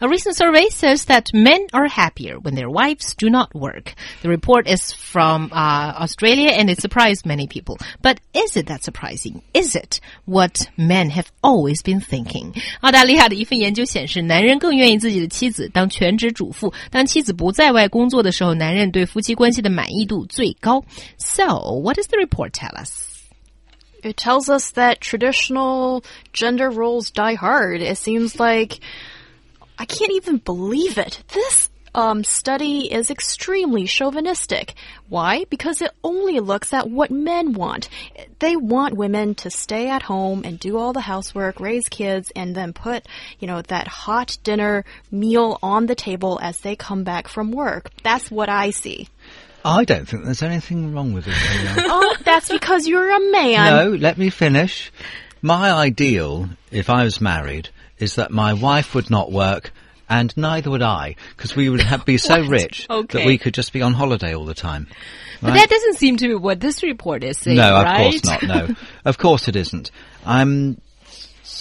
A recent survey says that men are happier when their wives do not work. The report is from uh, Australia and it surprised many people. But is it that surprising? Is it what men have always been thinking? 澳大利亚的一份研究显示，男人更愿意自己的妻子当全职主妇。当妻子不在外工作的时候，男人对夫妻关系的满意度最高。So, what does the report tell us? It tells us that traditional gender roles die hard. It seems like I can't even believe it. This um, study is extremely chauvinistic. Why? Because it only looks at what men want. They want women to stay at home and do all the housework, raise kids, and then put, you know, that hot dinner meal on the table as they come back from work. That's what I see. I don't think there's anything wrong with it. oh, that's because you're a man. No, let me finish. My ideal, if I was married, is that my wife would not work and neither would I, because we would have, be so rich Okay. that we could just be on holiday all the time. But that doesn't seem to be what this report is saying, no, right? of course not. No, of course it isn't. I'm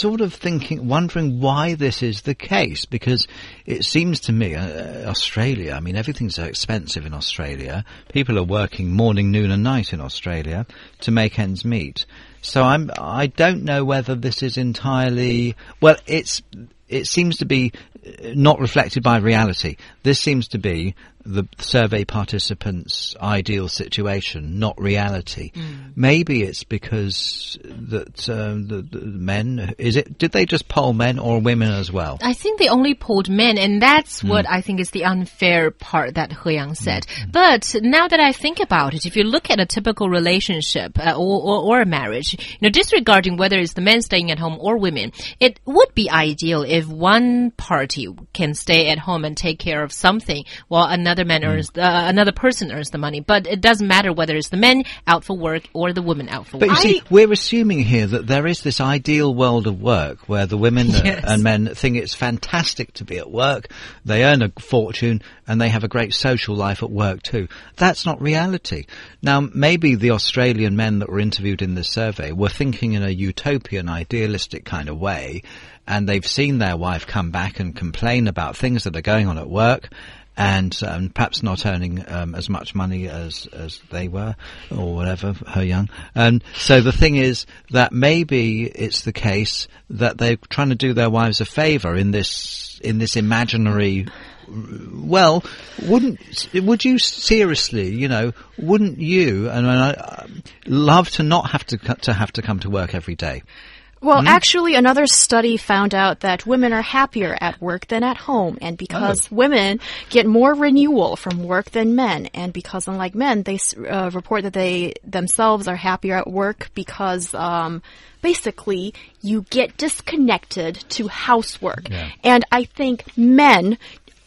sort of thinking, wondering why this is the case because it seems to me, uh, Australia. I mean, everything's so expensive in Australia. People are working morning, noon, and night in Australia to make ends meet. So I'm, I don't know whether this is entirely well. It's, it seems to be uh, not reflected by reality. This seems to be the survey participants' ideal situation, not reality. Maybe it's because that um, the, the men is it? Did they just poll men or women as well? I think they only polled men, and that's what I think is the unfair part that He Yang said. But now that I think about it, if you look at a typical relationship uh, or, or, or a marriage, you know, disregarding whether it's the men staying at home or women, it would be ideal if one party can stay at home and take care of something while another man earns, uh, another person earns the money. But it doesn't matter whether it's the men out for work or the women out for But work. you see, we're assuming here that there is this ideal world of work where the women uh, Yes. and men think it's fantastic to be at work, they earn a fortune, and they have a great social life at work too. That's not reality. Now, maybe the Australian men that were interviewed in this survey were thinking in a utopian, idealistic kind of way, and they've seen their wife come back and complain about things that are going on at work, and um, perhaps not earning um, as much money as as they were, or whatever, He Yang. And so the thing is that maybe it's the case that they're trying to do their wives a favour in this in this imaginary. Well, wouldn't would you seriously? You know, wouldn't you? And I, I love to not have to to have to come to work every day. Well, actually, another study found out that women are happier at work than at home, and because women get more renewal from work than men, and because unlike men, they uh, report that they themselves are happier at work because um, basically you get disconnected to housework, and I think men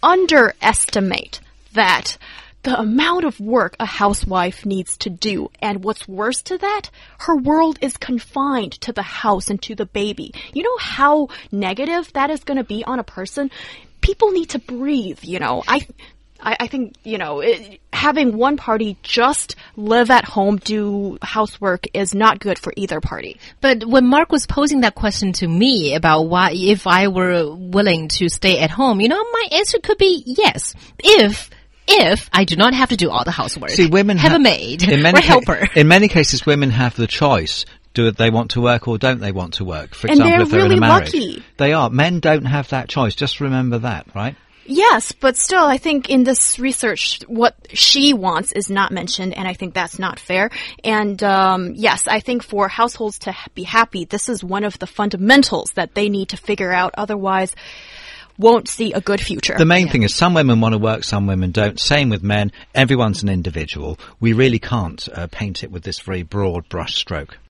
underestimate that the amount of work a housewife needs to do. And what's worse to that, her world is confined to the house and to the baby. You know how negative that is going to be on a person? People need to breathe, you know. I, I, I think, you know, it, having one party just live at home, do housework is not good for either party. But when Mark was posing that question to me about why, if I were willing to stay at home, you know, my answer could be yes. If, if I do not have to do all the housework. See, women have ha- a maid in or many a ca- helper. in many cases, women have the choice. Do they want to work or don't they want to work? For And example, they're if they're really in a marriage, lucky. they are. Men don't have that choice. Just remember that, right? Yes, but still, I think in this research, what she wants is not mentioned, and I think that's not fair. And um, yes, I think for households to be happy, this is one of the fundamentals that they need to figure out. Otherwise, won't see a good future. The main thing is some women want to work, some women don't. Same with men. Everyone's an individual. We really can't uh, paint it with this very broad brush stroke.